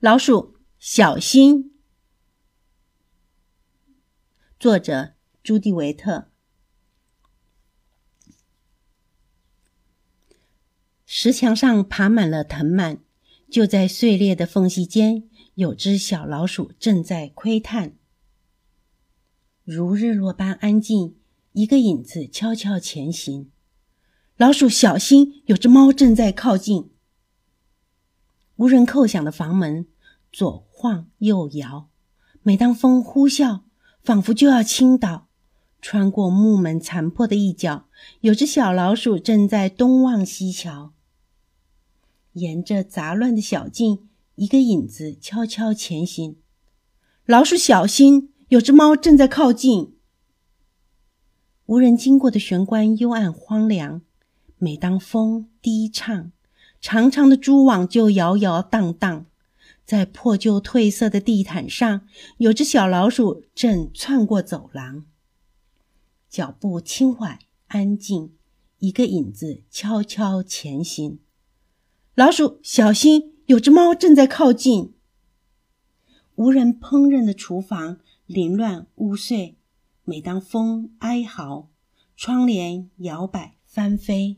老鼠小心。作者朱迪维特。石墙上爬满了藤蔓，就在碎裂的缝隙间，有只小老鼠正在窥探。如日落般安静，一个影子悄悄前行。老鼠小心，有只猫正在靠近。无人叩响的房门。左晃右摇，每当风呼啸，仿佛就要倾倒。穿过木门残破的一角，有只小老鼠正在东望西瞧。沿着杂乱的小径，一个影子悄悄前行。老鼠小心，有只猫正在靠近。无人经过的玄关幽暗荒凉，每当风低唱，长长的蛛网就摇摇荡荡。在破旧褪色的地毯上，有只小老鼠正窜过走廊，脚步轻缓安静，一个影子悄悄前行。老鼠小心，有只猫正在靠近。无人烹饪的厨房凌乱污秽，每当风哀嚎，窗帘摇摆翻飞，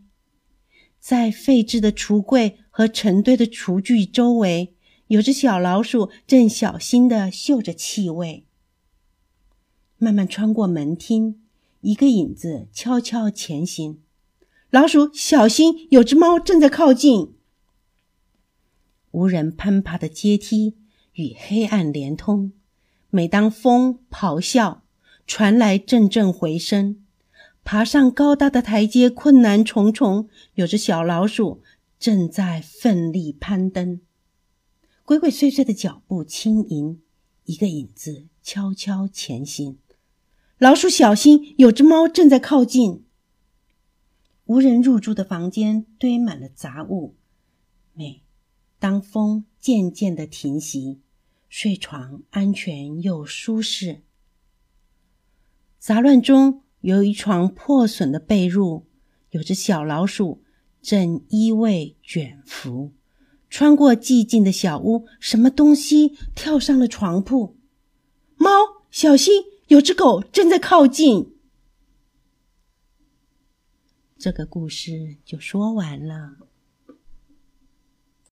在废置的橱柜和成堆的厨具周围。有只小老鼠正小心地嗅着气味，慢慢穿过门厅，一个影子悄悄前行。老鼠小心，有只猫正在靠近。无人攀爬的阶梯与黑暗连通，每当风咆哮，传来阵阵回声。爬上高大的台阶困难重重，有只小老鼠正在奋力攀登。鬼鬼祟祟的脚步轻盈，一个影子悄悄前行。老鼠小心，有只猫正在靠近。无人入住的房间堆满了杂物。每当风渐渐的停息，睡床安全又舒适。杂乱中有一床破损的被褥，有只小老鼠正依偎卷福。穿过寂静的小屋，什么东西跳上了床铺？猫，小心，有只狗正在靠近。这个故事就说完了。